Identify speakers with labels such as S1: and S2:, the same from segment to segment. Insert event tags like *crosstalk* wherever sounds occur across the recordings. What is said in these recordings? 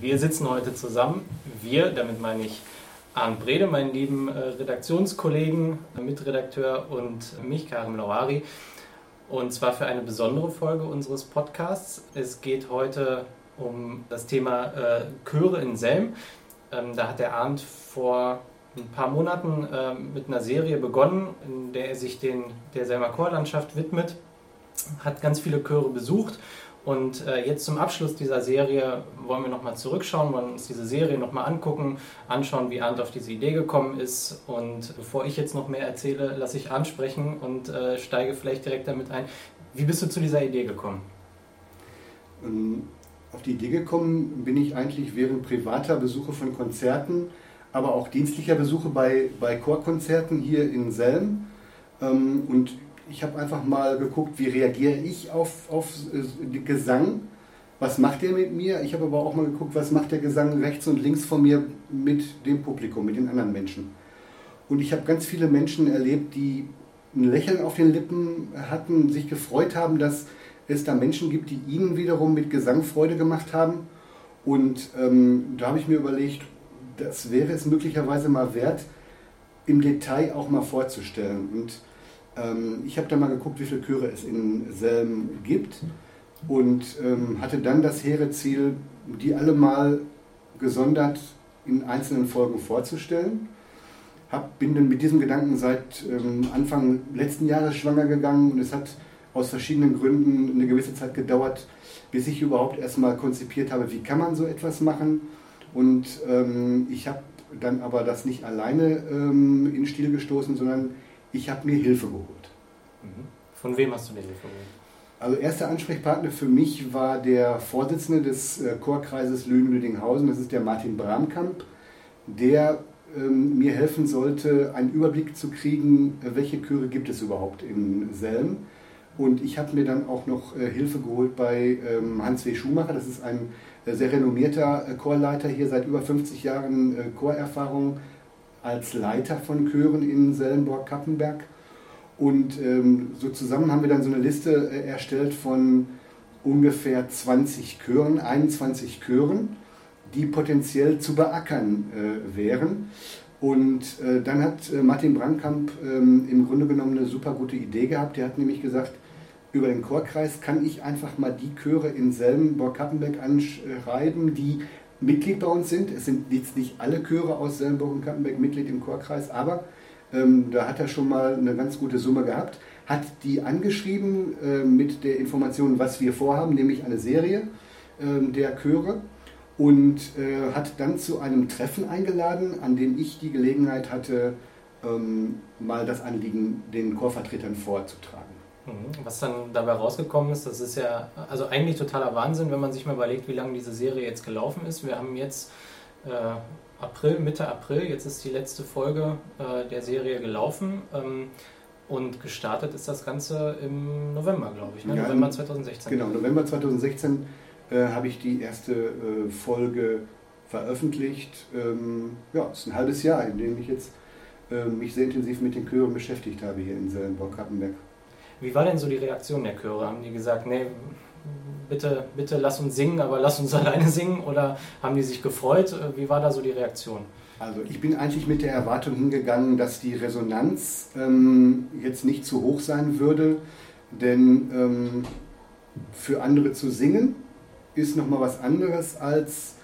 S1: Wir sitzen heute zusammen. Wir, damit meine ich Arndt Brede, meinen lieben äh, Redaktionskollegen, Mitredakteur und mich, Karim Lawari. Und zwar für eine besondere Folge unseres Podcasts. Es geht heute um das Thema äh, Chöre in Selm. Ähm, da hat der Arndt vor ein paar Monaten äh, mit einer Serie begonnen, in der er sich den, der Selmer Chorlandschaft widmet, hat ganz viele Chöre besucht und äh, jetzt zum Abschluss dieser Serie wollen wir nochmal zurückschauen, wollen uns diese Serie nochmal angucken, anschauen, wie Arndt auf diese Idee gekommen ist. Und bevor ich jetzt noch mehr erzähle, lasse ich Arndt sprechen und äh, steige vielleicht direkt damit ein. Wie bist du zu dieser Idee gekommen?
S2: Ähm, auf die Idee gekommen bin ich eigentlich während privater Besuche von Konzerten, aber auch dienstlicher Besuche bei, bei Chorkonzerten hier in Selm. Ähm, und ich habe einfach mal geguckt, wie reagiere ich auf, auf äh, Gesang, was macht der mit mir. Ich habe aber auch mal geguckt, was macht der Gesang rechts und links von mir mit dem Publikum, mit den anderen Menschen. Und ich habe ganz viele Menschen erlebt, die ein Lächeln auf den Lippen hatten, sich gefreut haben, dass es da Menschen gibt, die ihnen wiederum mit Gesang Freude gemacht haben. Und ähm, da habe ich mir überlegt, das wäre es möglicherweise mal wert, im Detail auch mal vorzustellen. Und ähm, ich habe da mal geguckt, wie viele Chöre es in Selm gibt und ähm, hatte dann das hehre Ziel, die alle mal gesondert in einzelnen Folgen vorzustellen. Hab, bin dann mit diesem Gedanken seit ähm, Anfang letzten Jahres schwanger gegangen und es hat aus verschiedenen Gründen eine gewisse Zeit gedauert, bis ich überhaupt erstmal konzipiert habe, wie kann man so etwas machen. Und ähm, ich habe dann aber das nicht alleine ähm, in Stil gestoßen, sondern ich habe mir Hilfe geholt.
S1: Mhm. Von wem hast du dir Hilfe geholt?
S2: Also erster Ansprechpartner für mich war der Vorsitzende des äh, Chorkreises Lünen-Lüdinghausen, das ist der Martin Bramkamp, der ähm, mir helfen sollte, einen Überblick zu kriegen, äh, welche Chöre gibt es überhaupt in Selm. Und ich habe mir dann auch noch äh, Hilfe geholt bei ähm, Hans W. Schumacher, das ist ein äh, sehr renommierter äh, Chorleiter hier seit über 50 Jahren äh, Chorerfahrung als Leiter von Chören in Sellenborg-Kappenberg. Und ähm, so zusammen haben wir dann so eine Liste äh, erstellt von ungefähr 20 Chören, 21 Chören, die potenziell zu beackern äh, wären. Und äh, dann hat äh, Martin Brandkamp ähm, im Grunde genommen eine super gute Idee gehabt. Der hat nämlich gesagt, über den Chorkreis kann ich einfach mal die Chöre in Selmenborg-Kappenberg anschreiben, die Mitglied bei uns sind. Es sind jetzt nicht alle Chöre aus Sellenburg und Kappenberg Mitglied im Chorkreis, aber ähm, da hat er schon mal eine ganz gute Summe gehabt. Hat die angeschrieben äh, mit der Information, was wir vorhaben, nämlich eine Serie äh, der Chöre und äh, hat dann zu einem Treffen eingeladen, an dem ich die Gelegenheit hatte, ähm, mal das Anliegen den Chorvertretern vorzutragen.
S1: Mhm. Was dann dabei rausgekommen ist, das ist ja also eigentlich totaler Wahnsinn, wenn man sich mal überlegt, wie lange diese Serie jetzt gelaufen ist. Wir haben jetzt äh, April, Mitte April, jetzt ist die letzte Folge äh, der Serie gelaufen. Ähm, und gestartet ist das Ganze im November, glaube ich, ne? ja, November 2016.
S2: Genau, November 2016 äh, habe ich die erste äh, Folge veröffentlicht. Ähm, ja, es ist ein halbes Jahr, in dem ich jetzt äh, mich sehr intensiv mit den Chören beschäftigt habe hier in Sellenborg-Kappenberg.
S1: Wie war denn so die Reaktion der Chöre? Haben die gesagt, nee, bitte, bitte lass uns singen, aber lass uns *laughs* alleine singen? Oder haben die sich gefreut? Wie war da so die Reaktion?
S2: Also ich bin eigentlich mit der Erwartung hingegangen, dass die Resonanz ähm, jetzt nicht zu hoch sein würde, denn ähm, für andere zu singen ist nochmal was anderes als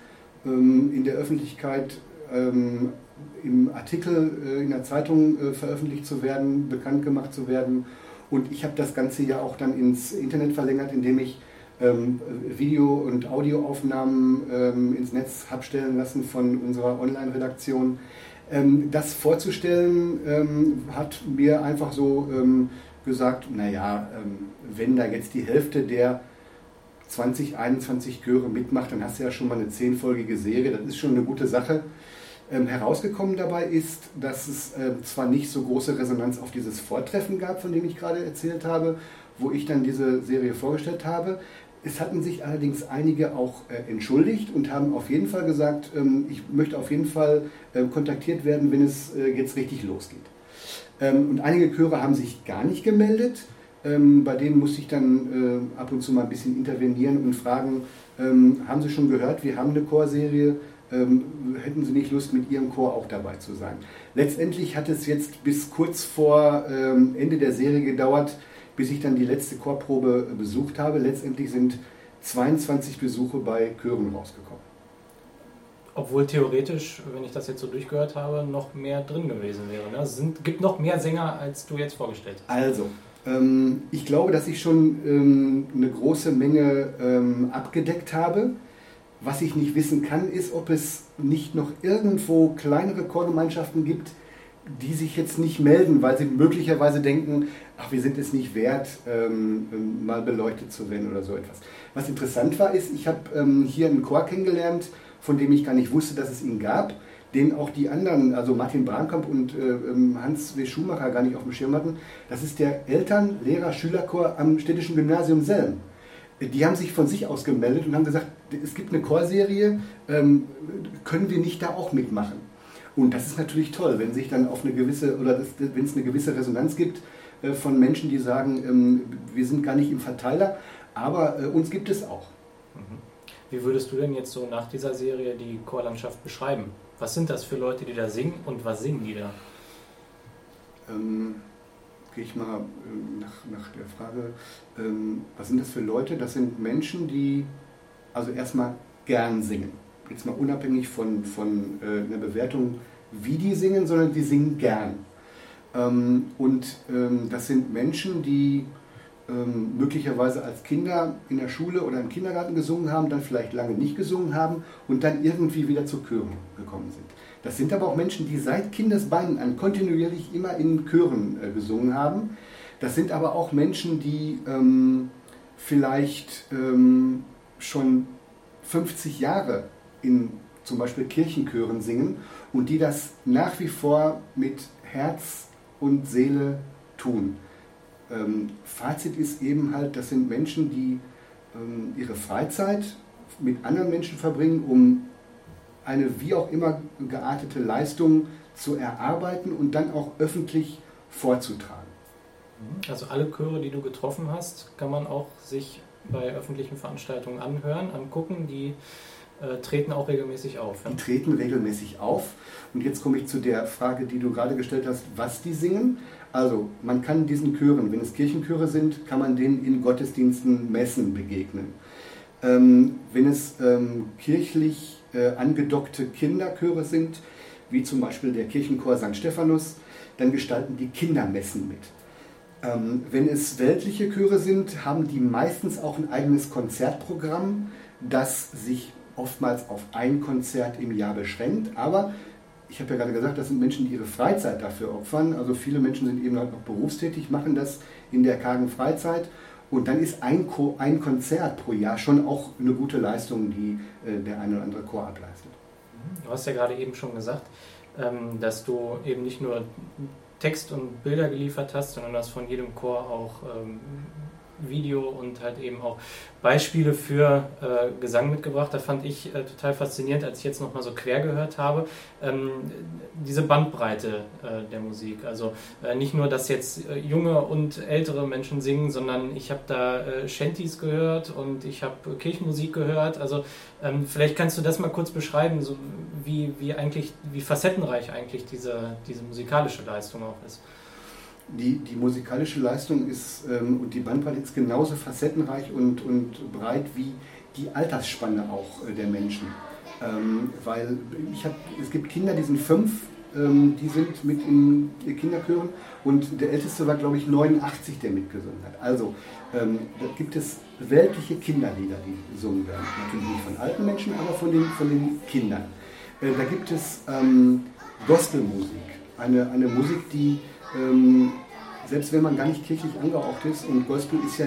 S2: ähm, in der Öffentlichkeit ähm, im Artikel äh, in der Zeitung äh, veröffentlicht zu werden, bekannt gemacht zu werden und ich habe das Ganze ja auch dann ins Internet verlängert, indem ich ähm, Video- und Audioaufnahmen ähm, ins Netz habe stellen lassen von unserer Online-Redaktion. Ähm, das vorzustellen ähm, hat mir einfach so ähm, gesagt, naja, ähm, wenn da jetzt die Hälfte der 20, 21 Chöre mitmacht, dann hast du ja schon mal eine zehnfolgige Serie, das ist schon eine gute Sache. Ähm, herausgekommen dabei ist, dass es äh, zwar nicht so große Resonanz auf dieses Vortreffen gab, von dem ich gerade erzählt habe, wo ich dann diese Serie vorgestellt habe. Es hatten sich allerdings einige auch äh, entschuldigt und haben auf jeden Fall gesagt, ähm, ich möchte auf jeden Fall äh, kontaktiert werden, wenn es äh, jetzt richtig losgeht. Ähm, und einige Chöre haben sich gar nicht gemeldet. Ähm, bei denen muss ich dann äh, ab und zu mal ein bisschen intervenieren und fragen, ähm, haben Sie schon gehört, wir haben eine Chorserie, hätten Sie nicht Lust, mit Ihrem Chor auch dabei zu sein? Letztendlich hat es jetzt bis kurz vor ähm, Ende der Serie gedauert, bis ich dann die letzte Chorprobe besucht habe. Letztendlich sind 22 Besuche bei Chören rausgekommen.
S1: Obwohl theoretisch, wenn ich das jetzt so durchgehört habe, noch mehr drin gewesen wäre. Ne? Es sind, gibt noch mehr Sänger, als du jetzt vorgestellt hast.
S2: Also, ähm, ich glaube, dass ich schon ähm, eine große Menge ähm, abgedeckt habe. Was ich nicht wissen kann, ist, ob es nicht noch irgendwo kleinere Chorgemeinschaften gibt, die sich jetzt nicht melden, weil sie möglicherweise denken, ach, wir sind es nicht wert, ähm, mal beleuchtet zu werden oder so etwas. Was interessant war, ist, ich habe ähm, hier einen Chor kennengelernt, von dem ich gar nicht wusste, dass es ihn gab, den auch die anderen, also Martin Brankamp und äh, ähm, Hans W. Schumacher gar nicht auf dem Schirm hatten. Das ist der Eltern-, Lehrer-, Schülerchor am Städtischen Gymnasium Selm. Die haben sich von sich aus gemeldet und haben gesagt, es gibt eine Chorserie, ähm, können wir nicht da auch mitmachen? Und das ist natürlich toll, wenn sich dann auf eine gewisse, oder wenn es eine gewisse Resonanz gibt äh, von Menschen, die sagen, ähm, wir sind gar nicht im Verteiler, aber äh, uns gibt es auch.
S1: Mhm. Wie würdest du denn jetzt so nach dieser Serie die Chorlandschaft beschreiben? Was sind das für Leute, die da singen und was singen die da?
S2: Ähm, Gehe ich mal äh, nach, nach der Frage, ähm, was sind das für Leute? Das sind Menschen, die also erstmal gern singen jetzt mal unabhängig von, von äh, einer Bewertung, wie die singen, sondern die singen gern. Ähm, und ähm, das sind Menschen, die ähm, möglicherweise als Kinder in der Schule oder im Kindergarten gesungen haben, dann vielleicht lange nicht gesungen haben und dann irgendwie wieder zu Chören gekommen sind. Das sind aber auch Menschen, die seit Kindesbeinen an kontinuierlich immer in Chören äh, gesungen haben. Das sind aber auch Menschen, die ähm, vielleicht ähm, schon 50 Jahre in zum Beispiel Kirchenchören singen und die das nach wie vor mit Herz und Seele tun. Ähm, Fazit ist eben halt, das sind Menschen, die ähm, ihre Freizeit mit anderen Menschen verbringen, um eine wie auch immer geartete Leistung zu erarbeiten und dann auch öffentlich vorzutragen.
S1: Also alle Chöre, die du getroffen hast, kann man auch sich bei öffentlichen Veranstaltungen anhören, angucken, die äh, treten auch regelmäßig auf.
S2: Ja? Die treten regelmäßig auf. Und jetzt komme ich zu der Frage, die du gerade gestellt hast, was die singen. Also man kann diesen Chören, wenn es Kirchenchöre sind, kann man denen in Gottesdiensten, Messen begegnen. Ähm, wenn es ähm, kirchlich äh, angedockte Kinderchöre sind, wie zum Beispiel der Kirchenchor St. Stephanus, dann gestalten die Kindermessen mit. Ähm, wenn es weltliche Chöre sind, haben die meistens auch ein eigenes Konzertprogramm, das sich oftmals auf ein Konzert im Jahr beschränkt, aber ich habe ja gerade gesagt, das sind Menschen, die ihre Freizeit dafür opfern. Also viele Menschen sind eben halt noch berufstätig, machen das in der kargen Freizeit. Und dann ist ein, Chor, ein Konzert pro Jahr schon auch eine gute Leistung, die äh, der eine oder andere Chor ableistet.
S1: Du hast ja gerade eben schon gesagt, ähm, dass du eben nicht nur Text und Bilder geliefert hast, sondern dass von jedem Chor auch ähm, Video und halt eben auch Beispiele für äh, Gesang mitgebracht. Da fand ich äh, total faszinierend, als ich jetzt nochmal so quer gehört habe, ähm, diese Bandbreite äh, der Musik. Also äh, nicht nur, dass jetzt äh, junge und ältere Menschen singen, sondern ich habe da äh, Shanties gehört und ich habe Kirchenmusik gehört. Also ähm, vielleicht kannst du das mal kurz beschreiben, so wie, wie eigentlich, wie facettenreich eigentlich diese, diese musikalische Leistung auch ist
S2: die, die musikalische Leistung ist ähm, und die Bandbreite ist genauso facettenreich und, und breit wie die Altersspanne auch äh, der Menschen. Ähm, weil ich hab, es gibt Kinder, die sind fünf, ähm, die sind mit in Kinderchören und der älteste war, glaube ich, 89, der mitgesungen hat. Also ähm, da gibt es weltliche Kinderlieder, die gesungen werden. Natürlich nicht von alten Menschen, aber von den, von den Kindern. Äh, da gibt es ähm, Gospelmusik, eine, eine Musik, die ähm, selbst wenn man gar nicht kirchlich angehaucht ist, und Gospel ist ja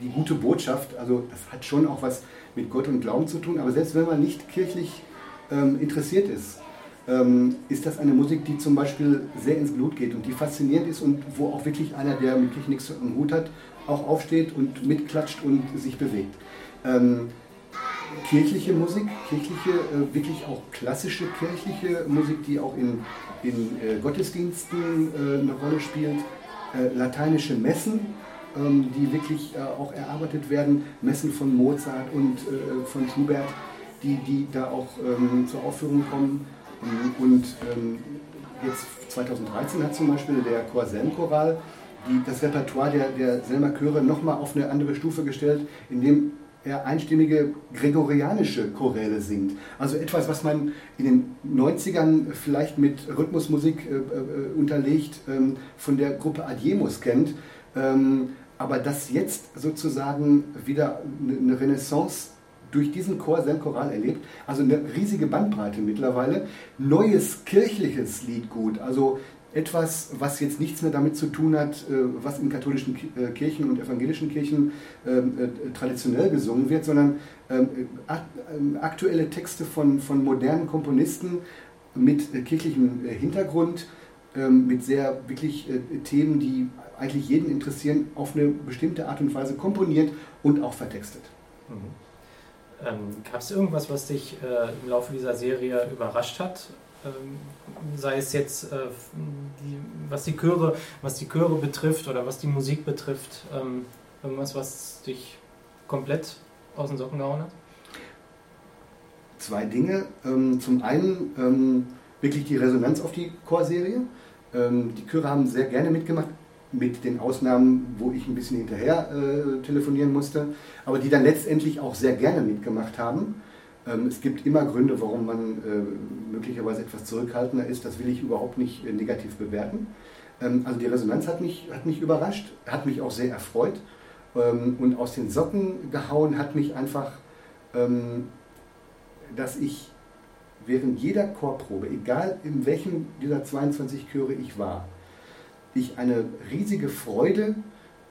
S2: die, gute Botschaft, also das hat schon auch was mit Gott und Glauben zu tun, aber selbst wenn man nicht kirchlich ähm, interessiert ist, ähm, ist das eine Musik, die zum Beispiel sehr ins Blut geht und die faszinierend ist und wo auch wirklich einer, der mit Kirche nichts am Hut hat, auch aufsteht und mitklatscht und sich bewegt. Ähm, kirchliche Musik, kirchliche, äh, wirklich auch klassische kirchliche Musik, die auch in, in äh, Gottesdiensten äh, eine Rolle spielt, äh, lateinische Messen, ähm, die wirklich äh, auch erarbeitet werden, Messen von Mozart und äh, von Schubert, die, die da auch ähm, zur Aufführung kommen. Und ähm, jetzt 2013 hat zum Beispiel der Chor Selmchoral das Repertoire der, der Selmer Chöre nochmal auf eine andere Stufe gestellt, indem er einstimmige gregorianische Choräle singt. Also etwas, was man in den 90ern vielleicht mit Rhythmusmusik äh, äh, unterlegt ähm, von der Gruppe Adiemus kennt, ähm, aber das jetzt sozusagen wieder eine Renaissance durch diesen Chor, sein Choral erlebt. Also eine riesige Bandbreite mittlerweile. Neues kirchliches Liedgut, also etwas, was jetzt nichts mehr damit zu tun hat, äh, was in katholischen äh, Kirchen und evangelischen Kirchen ähm, äh, traditionell gesungen wird, sondern ähm, ähm, aktuelle Texte von, von modernen Komponisten mit kirchlichem Hintergrund, mit sehr wirklich Themen, die eigentlich jeden interessieren, auf eine bestimmte Art und Weise komponiert und auch vertextet. Mhm.
S1: Ähm, Gab es irgendwas, was dich äh, im Laufe dieser Serie überrascht hat? Ähm, sei es jetzt, äh, die, was, die Chöre, was die Chöre betrifft oder was die Musik betrifft, ähm, irgendwas, was dich komplett aus den Socken gehauen hat?
S2: Zwei Dinge. Ähm, zum einen wirklich die Resonanz auf die Chorserie. Die Chöre haben sehr gerne mitgemacht, mit den Ausnahmen, wo ich ein bisschen hinterher äh, telefonieren musste, aber die dann letztendlich auch sehr gerne mitgemacht haben. Ähm, es gibt immer Gründe, warum man äh, möglicherweise etwas zurückhaltender ist. Das will ich überhaupt nicht äh, negativ bewerten. Ähm, also die Resonanz hat mich, hat mich überrascht, hat mich auch sehr erfreut. Ähm, und aus den Socken gehauen hat mich einfach, dass ich während jeder Chorprobe, egal in welchem dieser 22 Chöre ich war, ich eine riesige Freude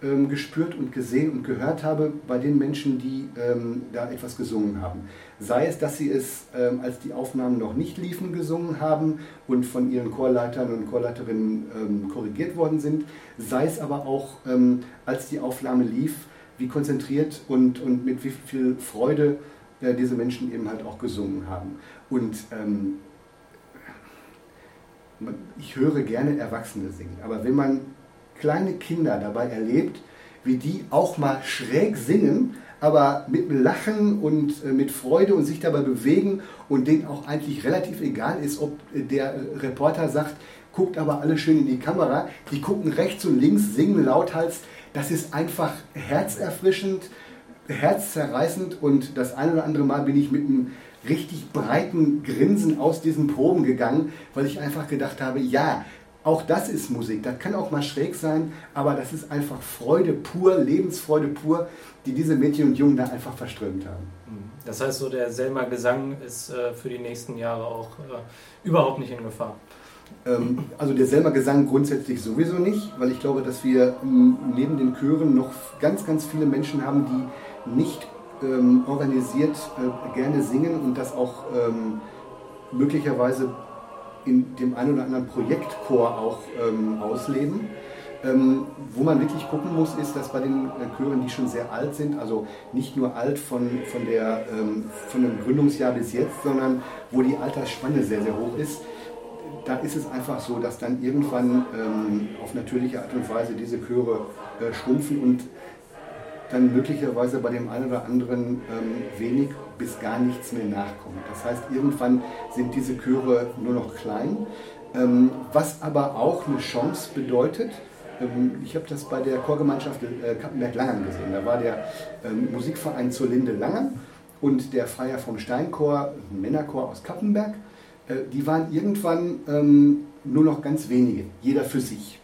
S2: ähm, gespürt und gesehen und gehört habe bei den Menschen, die ähm, da etwas gesungen haben. Sei es, dass sie es, ähm, als die Aufnahmen noch nicht liefen, gesungen haben und von ihren Chorleitern und Chorleiterinnen ähm, korrigiert worden sind, sei es aber auch, ähm, als die Aufnahme lief, wie konzentriert und, und mit wie viel Freude äh, diese Menschen eben halt auch gesungen haben. Und ähm, ich höre gerne Erwachsene singen, aber wenn man kleine Kinder dabei erlebt, wie die auch mal schräg singen, aber mit Lachen und äh, mit Freude und sich dabei bewegen und denen auch eigentlich relativ egal ist, ob der Reporter sagt, guckt aber alle schön in die Kamera, die gucken rechts und links, singen lauthals, das ist einfach herzerfrischend, herzzerreißend und das ein oder andere Mal bin ich mit einem richtig breiten Grinsen aus diesen Proben gegangen, weil ich einfach gedacht habe, ja, auch das ist Musik. Das kann auch mal schräg sein, aber das ist einfach Freude pur, Lebensfreude pur, die diese Mädchen und Jungen da einfach verströmt haben.
S1: Mhm. Das heißt, so der Selma Gesang ist äh, für die nächsten Jahre auch äh, überhaupt nicht in Gefahr.
S2: Ähm, also der Selma Gesang grundsätzlich sowieso nicht, weil ich glaube, dass wir ähm, neben den Chören noch ganz, ganz viele Menschen haben, die nicht ähm, organisiert äh, gerne singen und das auch möglicherweise in dem einen oder anderen Projektchor auch ähm, ausleben. Ähm, wo man wirklich gucken muss, ist, dass bei den äh, Chören, die schon sehr alt sind, also nicht nur alt von, von, der, ähm, von dem Gründungsjahr bis jetzt, sondern wo die Altersspanne sehr, sehr hoch ist, da ist es einfach so, dass dann irgendwann ähm, auf natürliche Art und Weise diese Chöre äh, schrumpfen und dann möglicherweise bei dem einen oder anderen ähm, wenig bis gar nichts mehr nachkommt. Das heißt, irgendwann sind diese Chöre nur noch klein, ähm, was aber auch eine Chance bedeutet. Ähm, ich habe das bei der Chorgemeinschaft äh, Kappenberg-Langern gesehen. Da war der ähm, Musikverein zur Linde Langern und der Freier vom Steinchor, ein Männerchor aus Kappenberg. Äh, die waren irgendwann ähm, nur noch ganz wenige, jeder für sich.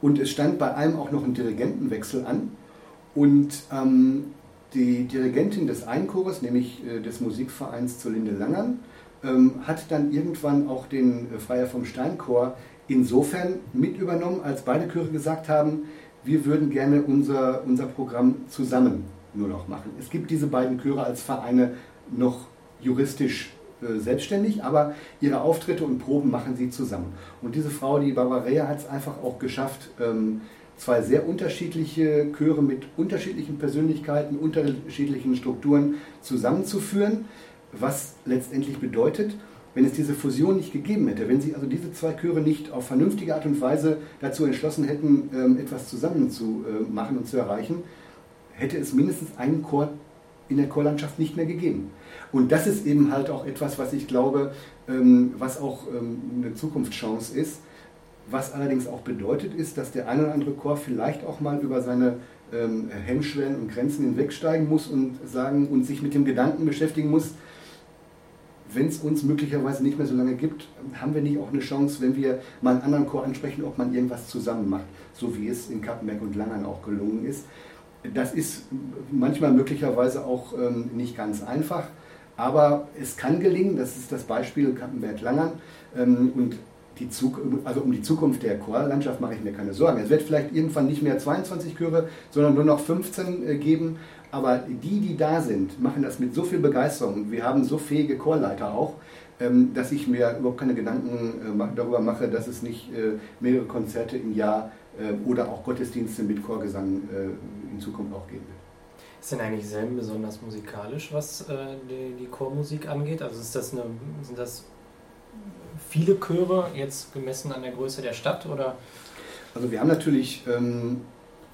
S2: Und es stand bei allem auch noch ein Dirigentenwechsel an. Und ähm, die Dirigentin des Einchores, nämlich äh, des Musikvereins zur Linde Langern, ähm, hat dann irgendwann auch den äh, Freier vom Steinchor insofern mit übernommen, als beide Chöre gesagt haben, wir würden gerne unser, unser Programm zusammen nur noch machen. Es gibt diese beiden Chöre als Vereine noch juristisch äh, selbstständig, aber ihre Auftritte und Proben machen sie zusammen. Und diese Frau, die Barbara hat es einfach auch geschafft, ähm, zwei sehr unterschiedliche Chöre mit unterschiedlichen Persönlichkeiten, unterschiedlichen Strukturen zusammenzuführen, was letztendlich bedeutet, wenn es diese Fusion nicht gegeben hätte, wenn sich also diese zwei Chöre nicht auf vernünftige Art und Weise dazu entschlossen hätten, ähm, etwas zusammen zu äh, machen und zu erreichen, hätte es mindestens einen Chor in der Chorlandschaft nicht mehr gegeben. Und das ist eben halt auch etwas, was ich glaube, ähm, was auch ähm, eine Zukunftschance ist. Was allerdings auch bedeutet ist, dass der ein oder andere Chor vielleicht auch mal über seine Hemmschwellen und Grenzen hinwegsteigen muss und sagen und sich mit dem Gedanken beschäftigen muss, wenn es uns möglicherweise nicht mehr so lange gibt, haben wir nicht auch eine Chance, wenn wir mal einen anderen Chor ansprechen, ob man irgendwas zusammen macht, so wie es in Kappenberg und Langern auch gelungen ist. Das ist manchmal möglicherweise auch ähm, nicht ganz einfach, aber es kann gelingen. Das ist das Beispiel Kappenberg-Langern. Ähm, und die Zug also um die Zukunft der Chorlandschaft mache ich mir keine Sorgen. Es wird vielleicht irgendwann nicht mehr 22 Chöre, sondern nur noch 15 äh, geben. Aber die, die da sind, machen das mit so viel Begeisterung. Wir haben so fähige Chorleiter auch, ähm, dass ich mir überhaupt keine Gedanken äh, darüber mache, dass es nicht äh, mehrere Konzerte im Jahr oder auch Gottesdienste mit Chorgesang in Zukunft auch geben wird.
S1: Ist denn eigentlich Selm besonders musikalisch, was die Chormusik angeht? Also ist das eine, sind das viele Chöre jetzt gemessen an der Größe der Stadt oder?
S2: Also wir haben natürlich ähm,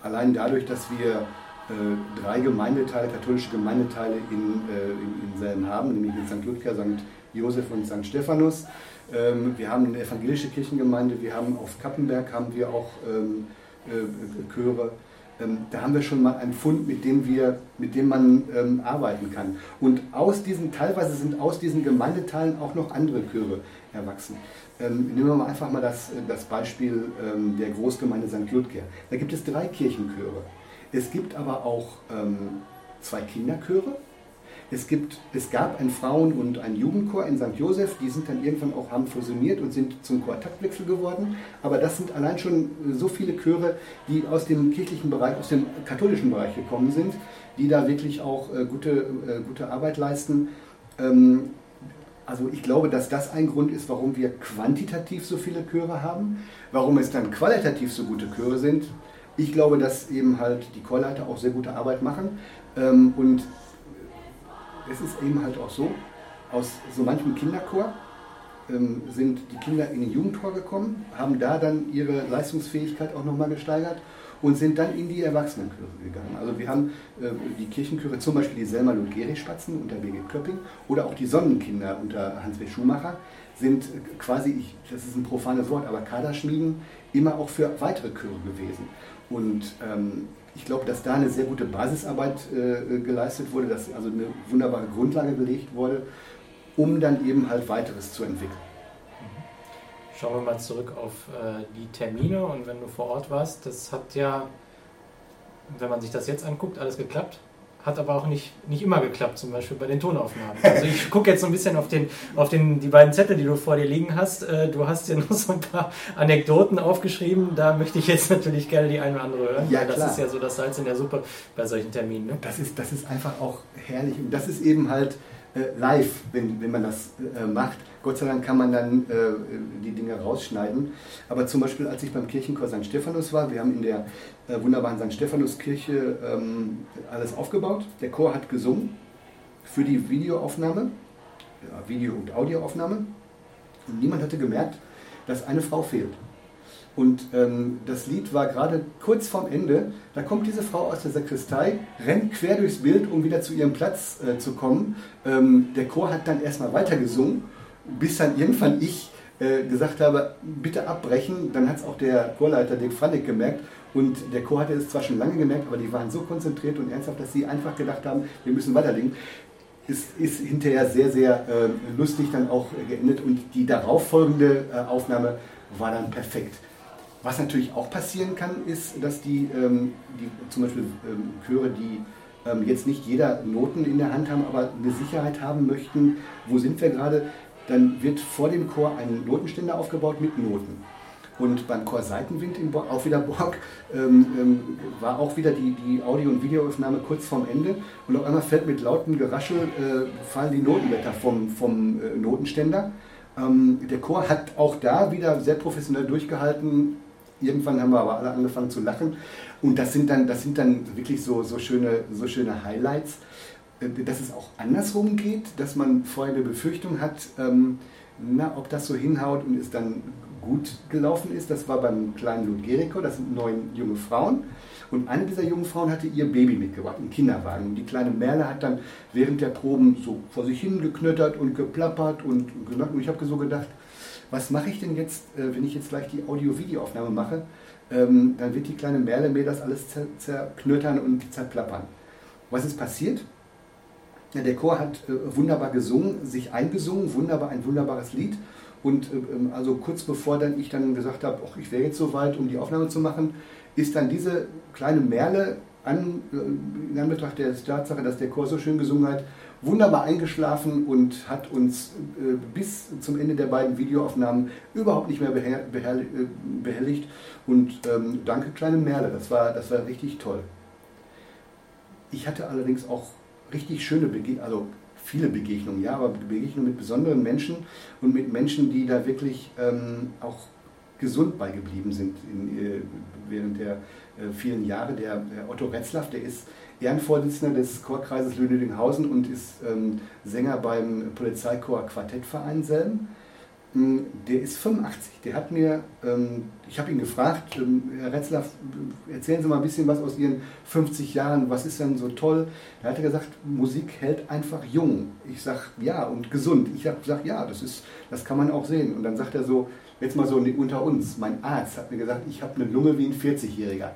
S2: allein dadurch, dass wir äh, drei Gemeindeteile, katholische Gemeindeteile in, äh, in, in Selm haben, nämlich in St. Ludger, St. Josef und St. Stephanus. Ähm, wir haben eine evangelische Kirchengemeinde, wir haben auf Kappenberg haben wir auch ähm, äh, Chöre. Ähm, da haben wir schon mal einen Fund, mit dem, wir, mit dem man ähm, arbeiten kann. Und aus diesen, teilweise sind aus diesen Gemeindeteilen auch noch andere Chöre erwachsen. Ähm, nehmen wir mal einfach mal das, das Beispiel ähm, der Großgemeinde St. Ludger. Da gibt es drei Kirchenchöre. Es gibt aber auch ähm, zwei Kinderchöre. Es, gibt, es gab ein Frauen- und ein Jugendchor in St. Josef, die sind dann irgendwann auch haben fusioniert und sind zum Chortaktwechsel geworden. Aber das sind allein schon so viele Chöre, die aus dem kirchlichen Bereich, aus dem katholischen Bereich gekommen sind, die da wirklich auch äh, gute, äh, gute Arbeit leisten. Ähm, also ich glaube, dass das ein Grund ist, warum wir quantitativ so viele Chöre haben. Warum es dann qualitativ so gute Chöre sind, ich glaube, dass eben halt die Chorleiter auch sehr gute Arbeit machen. Ähm, und es ist eben halt auch so, aus so manchem Kinderchor ähm, sind die Kinder in den Jugendchor gekommen, haben da dann ihre Leistungsfähigkeit auch nochmal gesteigert und sind dann in die Erwachsenenchöre gegangen. Also wir haben äh, die Kirchenchöre, zum Beispiel die Selma Ludgeri-Spatzen unter Birgit Köpping oder auch die Sonnenkinder unter Hans W. Schumacher, sind quasi, das ist ein profanes Wort, aber Kaderschmieden immer auch für weitere Chöre gewesen. Und ähm, ich glaube, dass da eine sehr gute Basisarbeit äh, geleistet wurde, dass also eine wunderbare Grundlage gelegt wurde, um dann eben halt weiteres zu entwickeln.
S1: Schauen wir mal zurück auf äh, die Termine und wenn du vor Ort warst, das hat ja, wenn man sich das jetzt anguckt, alles geklappt. Hat aber auch nicht, nicht immer geklappt, zum Beispiel bei den Tonaufnahmen. Also ich gucke jetzt so ein bisschen auf, den, auf den, die beiden Zettel, die du vor dir liegen hast. Äh, du hast ja *laughs* noch so ein paar Anekdoten aufgeschrieben. Da möchte ich jetzt natürlich gerne die eine oder andere hören. Ja, das ist ja so das Salz in der Suppe bei solchen Terminen. Ne?
S2: Das, ist, das ist einfach auch herrlich. Und das ist eben halt äh, live, wenn, wenn man das äh, macht. Gott sei Dank kann man dann äh, die Dinge rausschneiden. Aber zum Beispiel, als ich beim Kirchenchor St. Stephanus war, wir haben in der äh, wunderbaren St. Stephanus-Kirche ähm, alles aufgebaut. Der Chor hat gesungen für die Videoaufnahme, ja, Video- und Audioaufnahme. Und niemand hatte gemerkt, dass eine Frau fehlt. Und ähm, das Lied war gerade kurz vorm Ende. Da kommt diese Frau aus der Sakristei, rennt quer durchs Bild, um wieder zu ihrem Platz äh, zu kommen. Ähm, der Chor hat dann erstmal weitergesungen bis dann irgendwann ich äh, gesagt habe, bitte abbrechen. Dann hat es auch der Chorleiter Dick Frannig gemerkt. Und der Chor hatte es zwar schon lange gemerkt, aber die waren so konzentriert und ernsthaft, dass sie einfach gedacht haben, wir müssen weiterlegen. Es ist hinterher sehr, sehr äh, lustig dann auch geendet und die darauffolgende äh, Aufnahme war dann perfekt. Was natürlich auch passieren kann, ist, dass die, ähm, die zum Beispiel ähm, Chöre, die ähm, jetzt nicht jeder Noten in der Hand haben, aber eine Sicherheit haben möchten, wo sind wir gerade, dann wird vor dem Chor ein Notenständer aufgebaut mit Noten. Und beim Chor Seitenwind in Borg, auch wieder Borg, *laughs* ähm, ähm, war auch wieder die, die Audio- und Videoaufnahme kurz vorm Ende. Und auf einmal fällt mit lautem Geraschel, äh, fallen die Notenblätter vom, vom äh, Notenständer. Ähm, der Chor hat auch da wieder sehr professionell durchgehalten. Irgendwann haben wir aber alle angefangen zu lachen. Und das sind dann, das sind dann wirklich so, so, schöne, so schöne Highlights. Äh, dass es auch andersrum geht, dass man vorher eine Befürchtung hat, ähm, na, ob das so hinhaut und es dann gut gelaufen ist. Das war beim kleinen Lud Gerico, das sind neun junge Frauen. Und eine dieser jungen Frauen hatte ihr Baby mitgebracht, einen Kinderwagen. Und die kleine Merle hat dann während der Proben so vor sich hin geknöttert und geplappert und, und ich habe so gedacht, was mache ich denn jetzt, äh, wenn ich jetzt gleich die Audio-Videoaufnahme mache? Ähm, dann wird die kleine Merle mir das alles zerknöttern und zerplappern. Was ist passiert? Der Chor hat äh, wunderbar gesungen, sich eingesungen, wunderbar, ein wunderbares Lied. Und äh, ähm, also kurz bevor dann ich dann gesagt habe, ich wäre jetzt soweit, um die Aufnahme zu machen, ist dann diese kleine Merle an, äh, in Anbetracht der Tatsache, dass der Chor so schön gesungen hat, wunderbar eingeschlafen und hat uns äh, bis zum Ende der beiden Videoaufnahmen überhaupt nicht mehr beher beher behelligt. Und ähm, danke, kleine Merle, das war, das war richtig toll. Ich hatte allerdings auch richtig schöne Begegnungen, also viele Begegnungen, ja, aber Begegnungen mit besonderen Menschen und mit Menschen, die da wirklich ähm, auch gesund beigeblieben sind in, äh, während der äh, vielen Jahre. Der, der, Otto Retzlaff, der ist Ehrenvorsitzender des Chorkreises Lünelinghausen und ist ähm, Sänger beim Polizeichor Quartettverein Selm. Der ist 85. Der hat mir, ähm, ich habe ihn gefragt, ähm, Herr Retzlaff, erzählen Sie mal ein bisschen was aus Ihren 50 Jahren, was ist denn so toll? Da hat er gesagt, Musik hält einfach jung. Ich sage, ja, und gesund. Ich sage, ja, das, ist, das kann man auch sehen. Und dann sagt er so, jetzt mal so unter uns, mein Arzt hat mir gesagt, ich habe eine Lunge wie ein 40-Jähriger.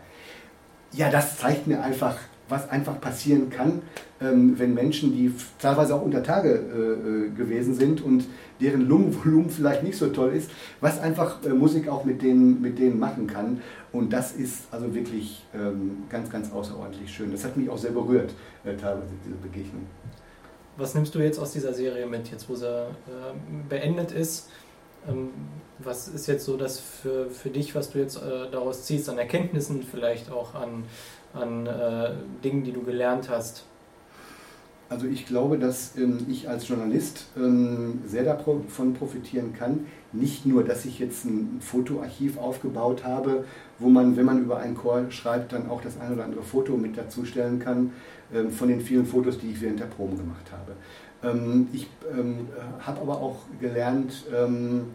S2: Ja, das zeigt mir einfach, was einfach passieren kann, ähm, wenn Menschen, die teilweise auch unter Tage äh, äh, gewesen sind und deren Lungenvolumen vielleicht nicht so toll ist, was einfach äh, Musik auch mit denen, mit denen machen kann. Und das ist also wirklich ähm, ganz, ganz außerordentlich schön. Das hat mich auch sehr berührt, teilweise diese Begegnung.
S1: Was nimmst du jetzt aus dieser Serie mit, jetzt wo sie beendet ist? Ähm, was ist jetzt so das für, für dich, was du jetzt daraus ziehst, an Erkenntnissen, vielleicht auch an, an äh, Dingen, die du gelernt hast?
S2: Also ich glaube, dass ähm, ich als Journalist ähm, sehr davon profitieren kann. Nicht nur, dass ich jetzt ein Fotoarchiv aufgebaut habe, wo man, wenn man über einen Chor schreibt, dann auch das ein oder andere Foto mit dazustellen kann ähm, von den vielen Fotos, die ich während der Proben gemacht habe. Ähm, ich ähm, habe aber auch gelernt, ähm,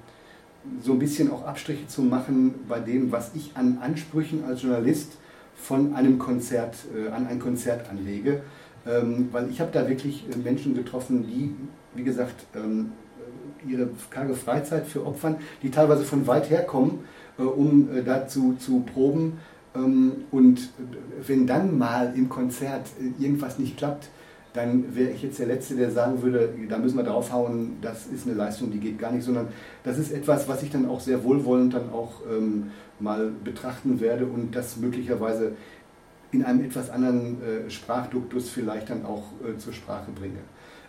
S2: so ein bisschen auch Abstriche zu machen bei dem, was ich an Ansprüchen als Journalist von einem Konzert, äh, an ein Konzert anlege. weil ich habe da wirklich äh, Menschen getroffen, die, wie gesagt, ihre karge Freizeit für opfern, die teilweise von weit her kommen, äh, um dazu zu proben. und wenn dann mal im Konzert irgendwas nicht klappt, dann wäre ich jetzt der Letzte, der sagen würde, da müssen wir draufhauen, das ist eine Leistung, die geht gar nicht, sondern das ist etwas, was ich dann auch sehr wohlwollend dann auch ähm, mal betrachten werde und das möglicherweise in einem etwas anderen äh, Sprachduktus vielleicht dann auch äh, zur Sprache bringe.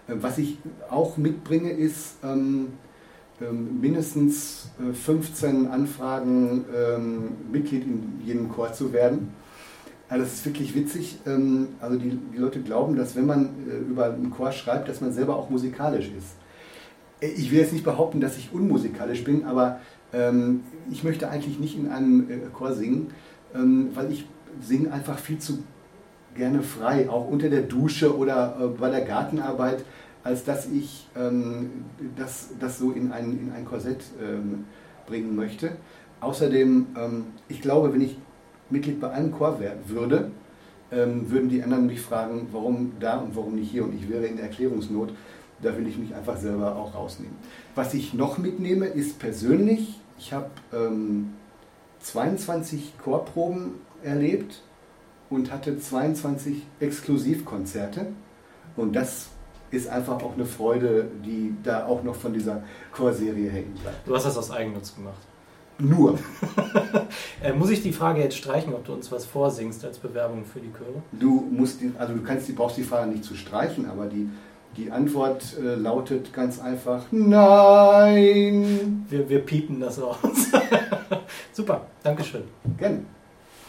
S2: Äh, was ich auch mitbringe, ist ähm, ähm mindestens 15 äh, Anfragen, ähm, Mitglied in jedem Chor zu werden also das ist wirklich witzig. Ähm, also die, die Leute glauben, dass wenn man äh, über einen Chor schreibt, dass man selber auch musikalisch ist. Äh, ich will jetzt nicht behaupten, dass ich unmusikalisch bin, aber ähm, ich möchte eigentlich nicht in einem äh, Chor singen, ähm, weil ich singe einfach viel zu gerne frei, auch unter der Dusche oder bei der Gartenarbeit, als dass ich das, das so in ein, in ein Korsett bringen möchte. Außerdem, ich glaube, wenn ich Mitglied bei einem Chor werden würde, ähm, würden die anderen mich fragen, warum da und warum nicht hier. Und ich wäre in der Erklärungsnot. Da will ich mich einfach selber auch rausnehmen. Was ich noch mitnehme, ist persönlich, ich habe ähm, 22 Chorproben erlebt und hatte 22 Exklusivkonzerte. Und das ist einfach auch eine Freude, die da auch noch von dieser Chorserie hängen bleibt.
S1: Du hast das aus Eigennutz gemacht.
S2: Nur. *laughs*
S1: äh, muss ich die Frage jetzt streichen, ob du uns was vorsingst als Bewerbung für die Chöre?
S2: Du musst die, also du kannst die, brauchst die Frage nicht zu streichen, aber die, die Antwort äh, lautet ganz einfach Nein.
S1: Wir, wir piepen das raus. *laughs* Super, Dankeschön.
S2: Gerne.